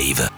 Live.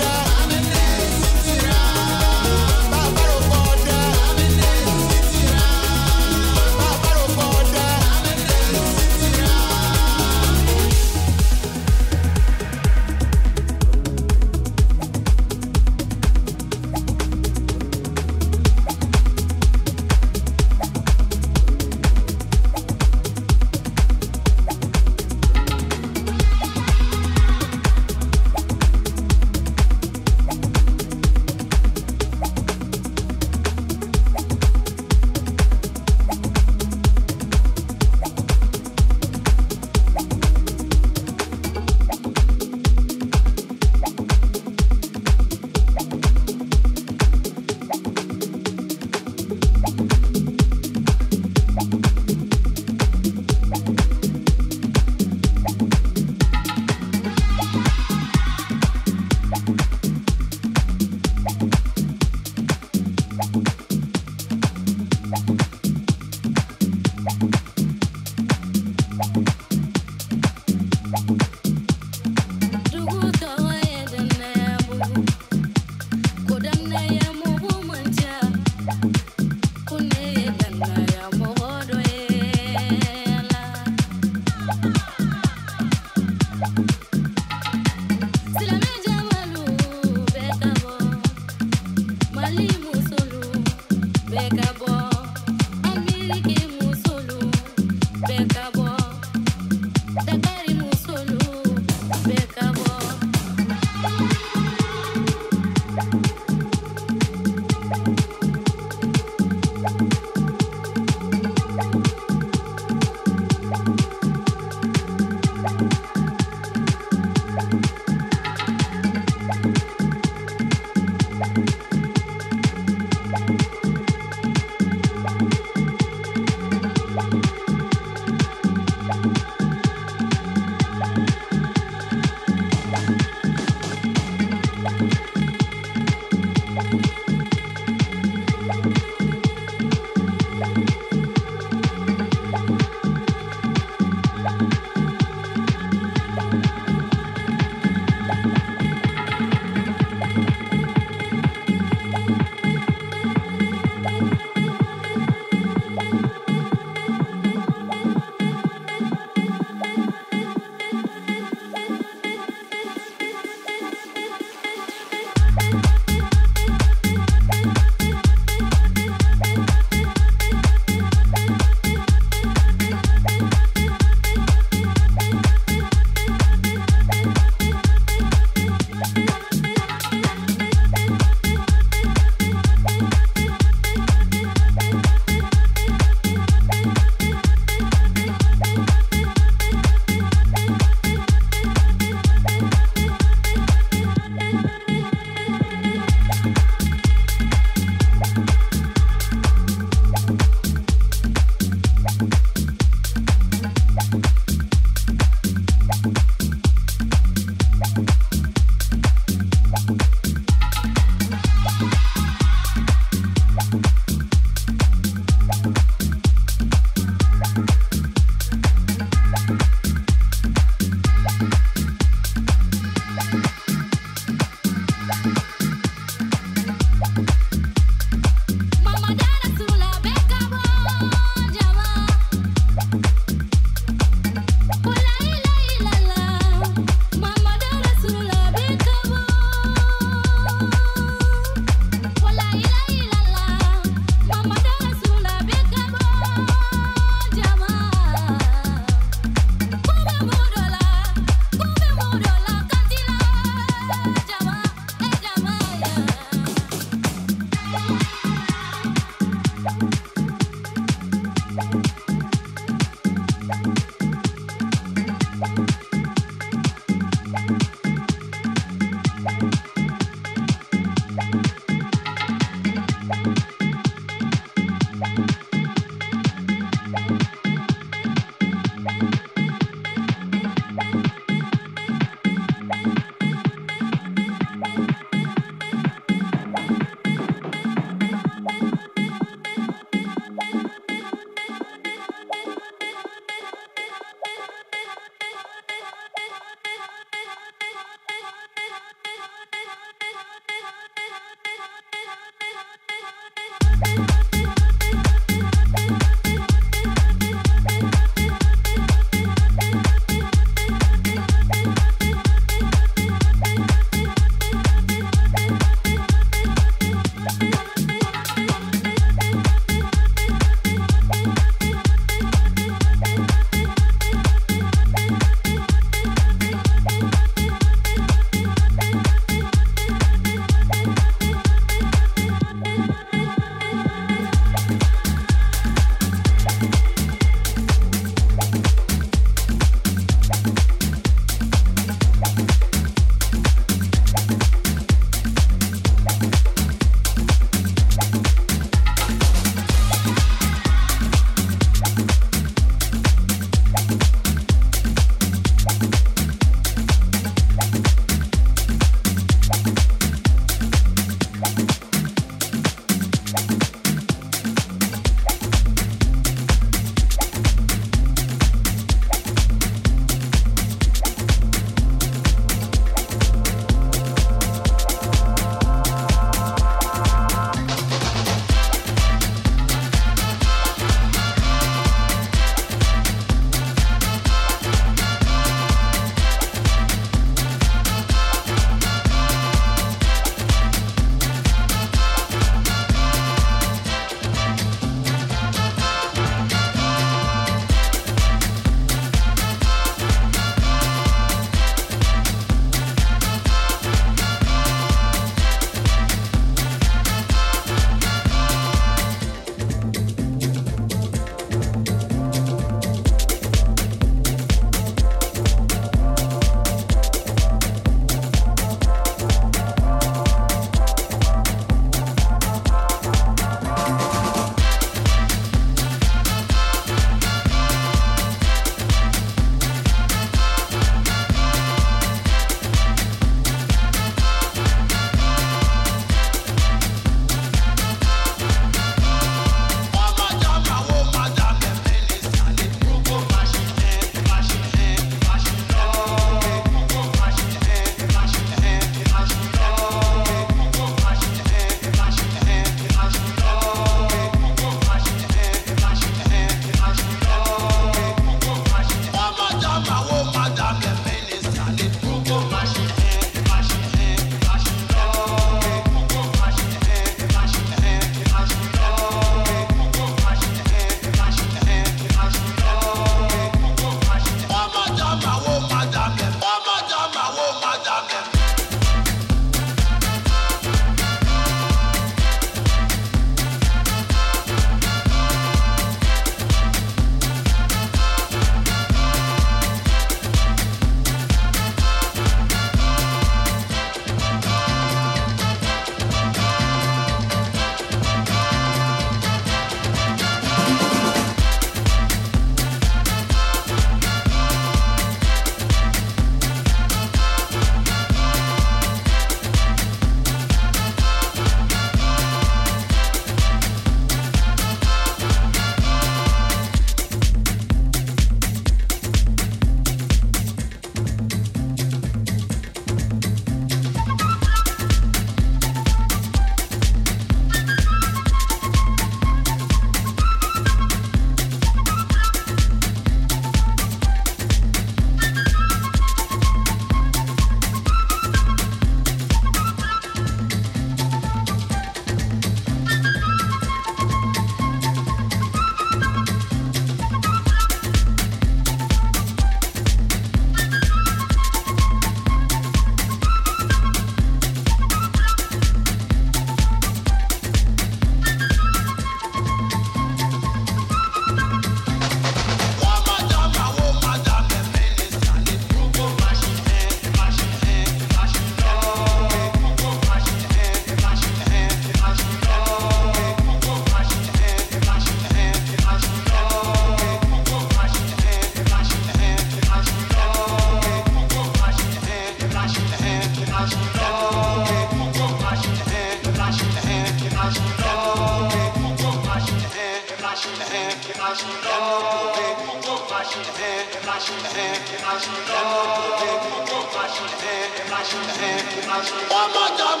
One more time,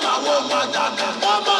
one more.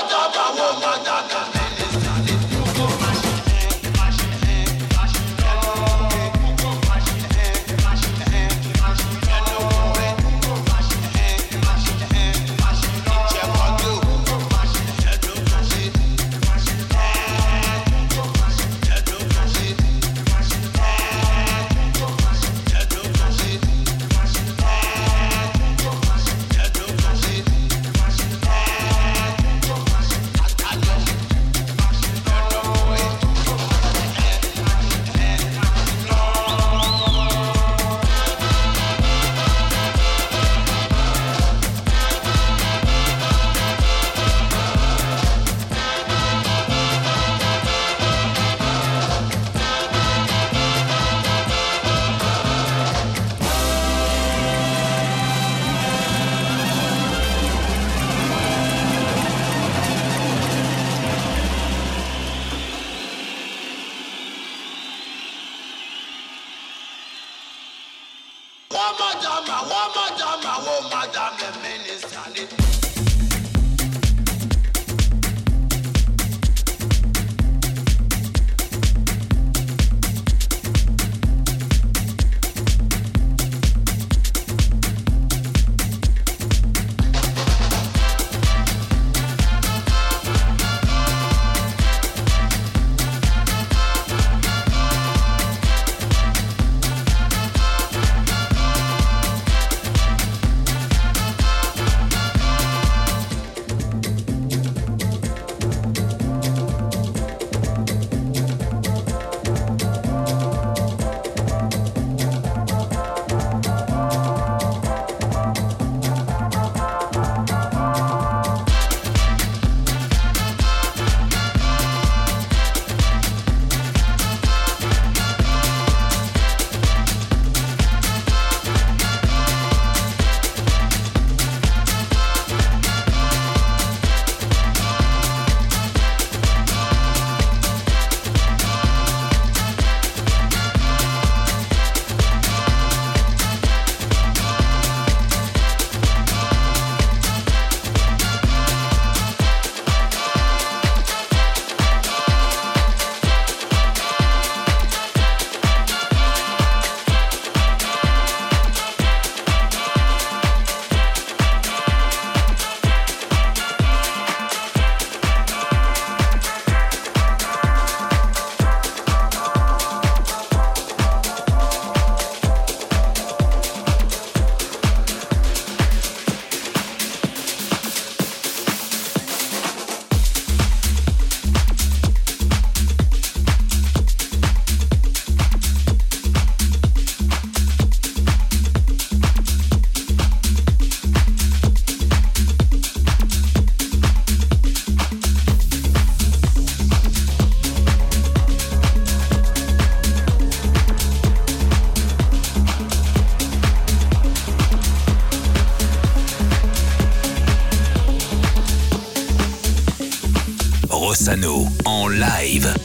En live.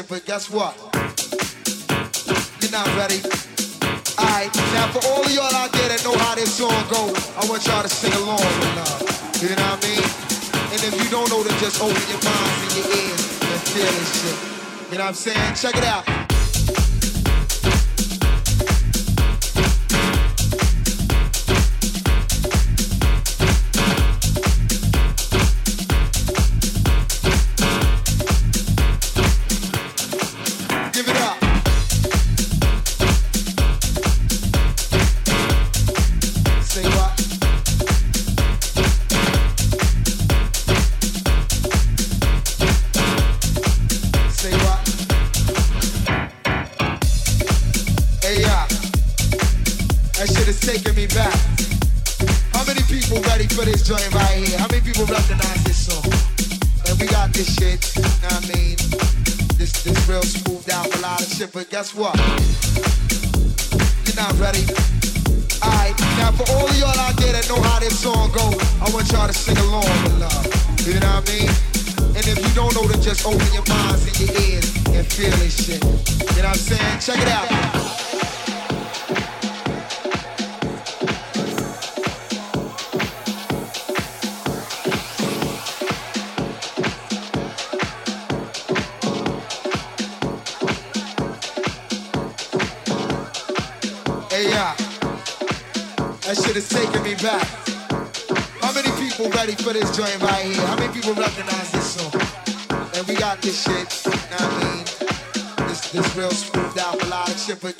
shit, but guess what? You're not ready. Alright, now for all of y'all out there that know how this song goes, I want y'all to sing along with love. You know what I mean? And if you don't know, then just open your minds and your ears and feel this shit. You know what I'm saying? Check it out.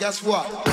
guess what?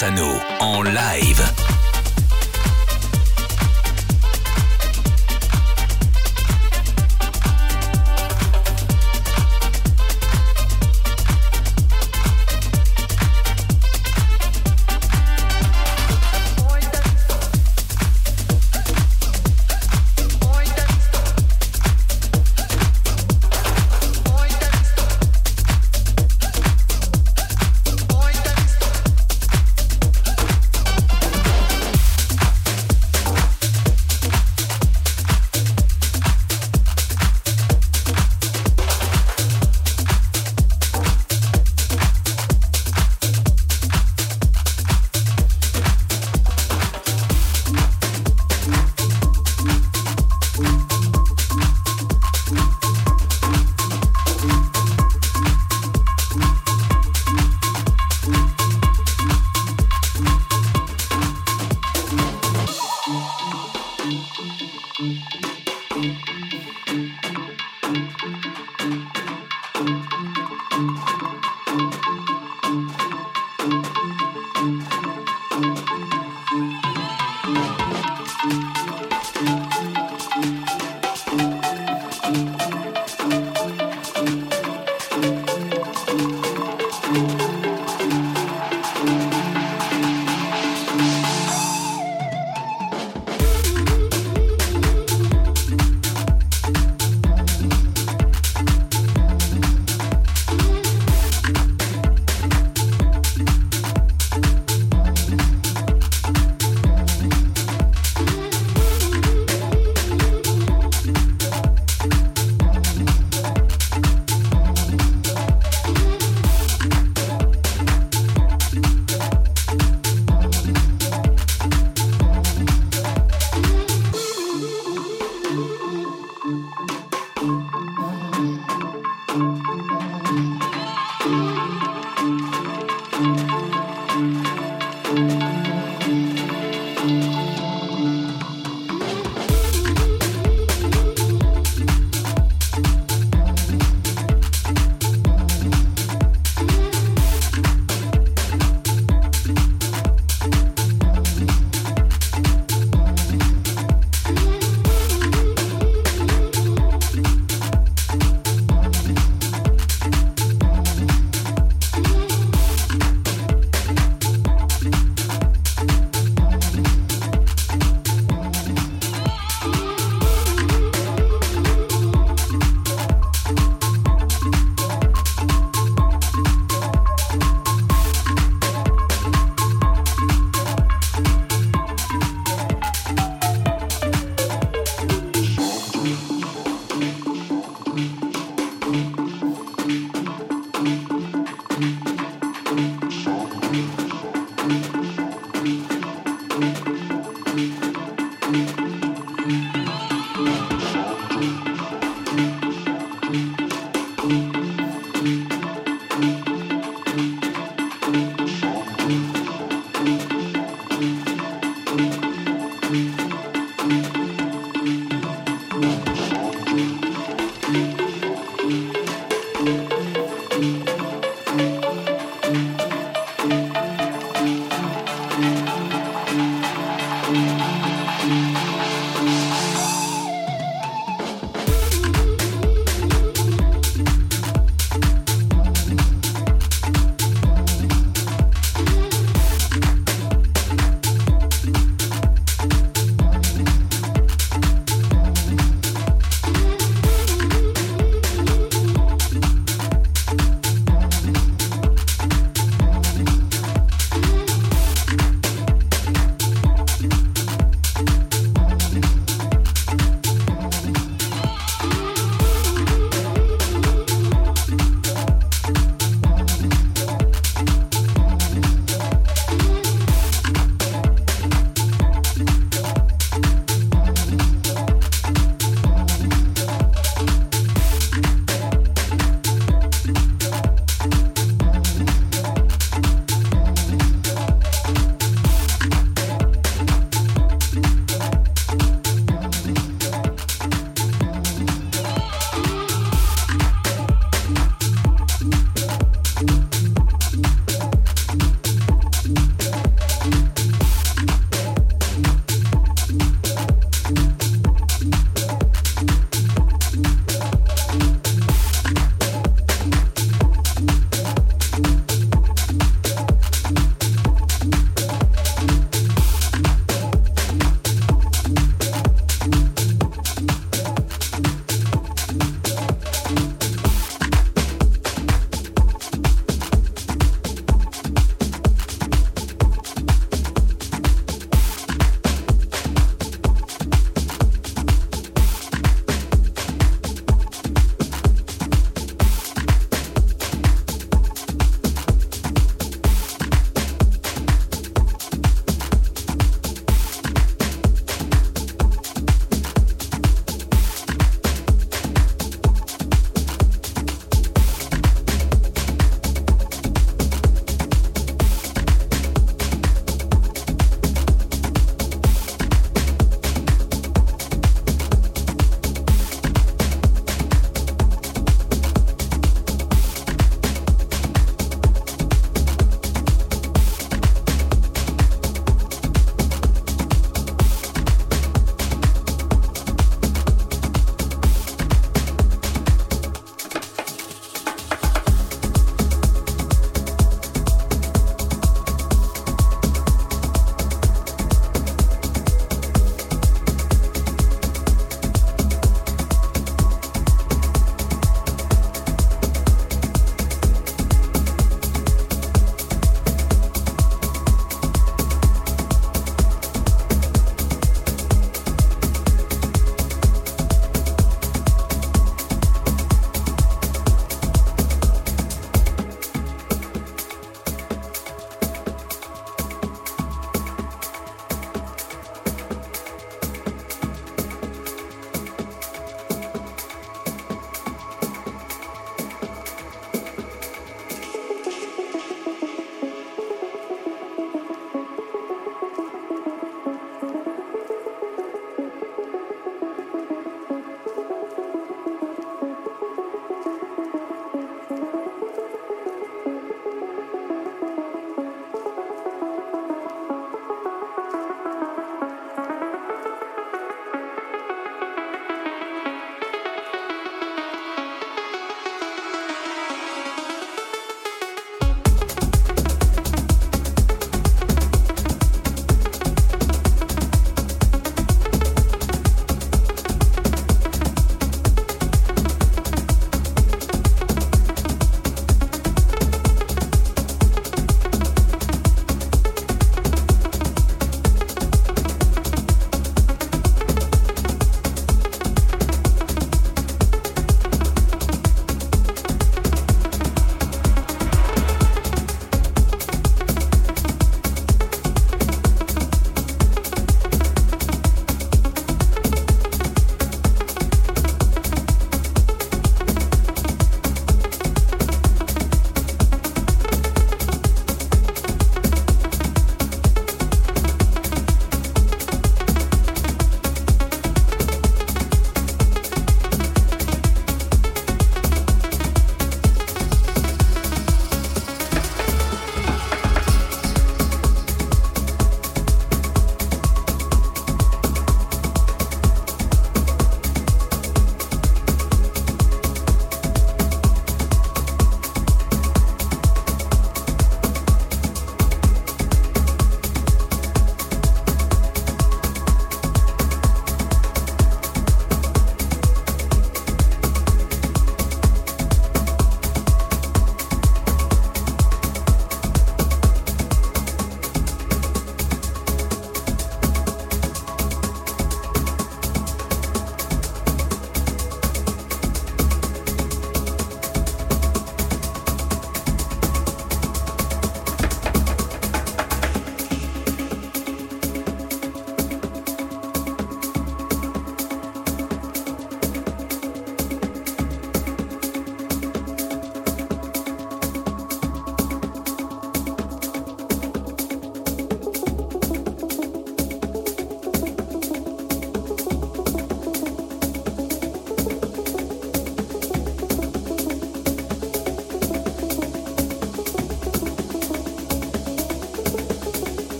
Rossano en live.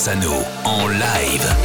Rossano en live.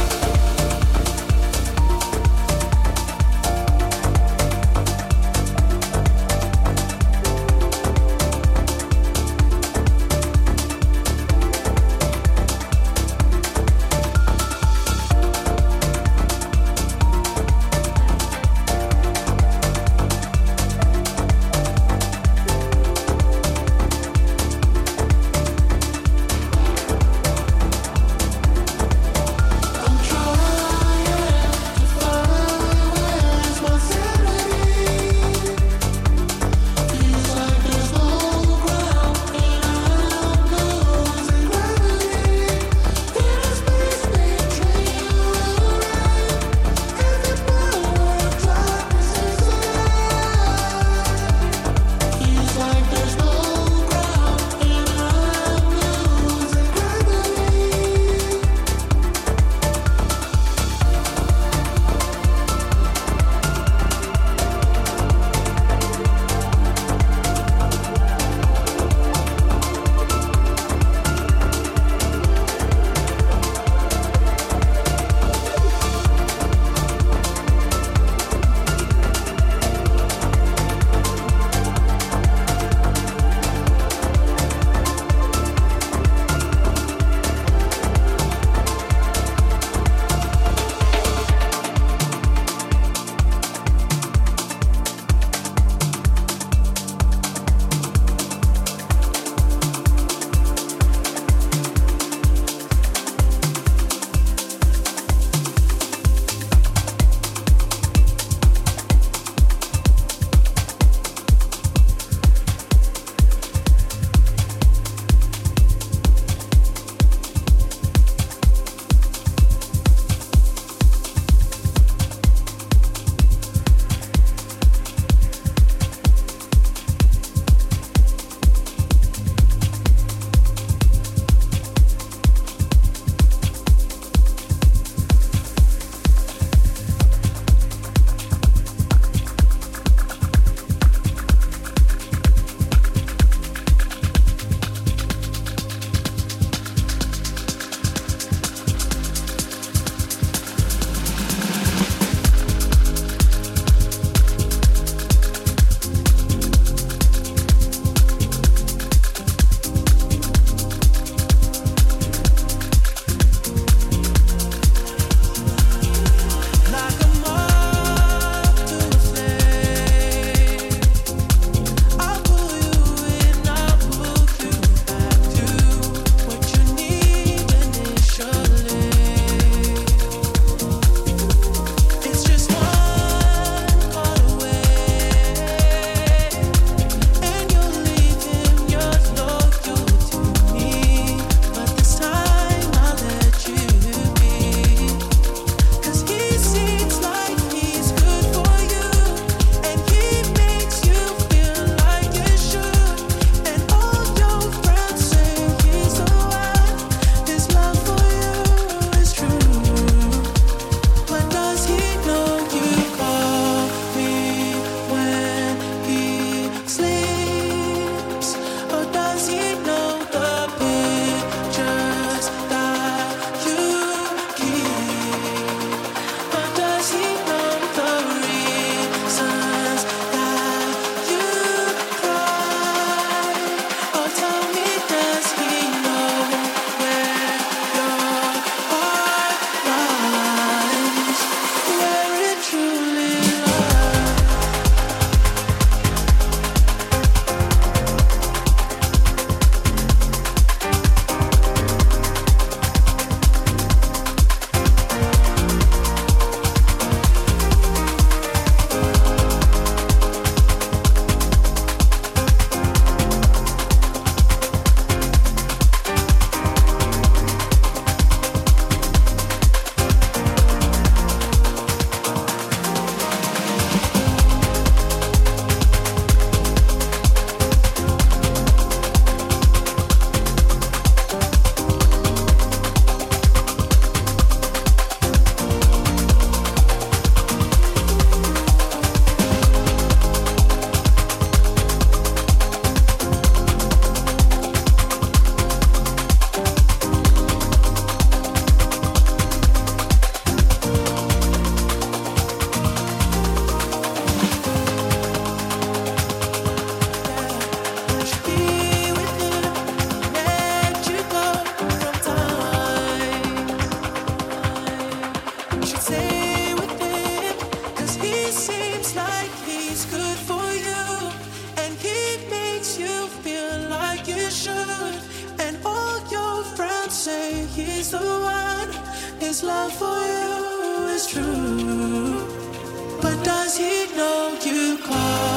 His love for you is true. But does he know you call?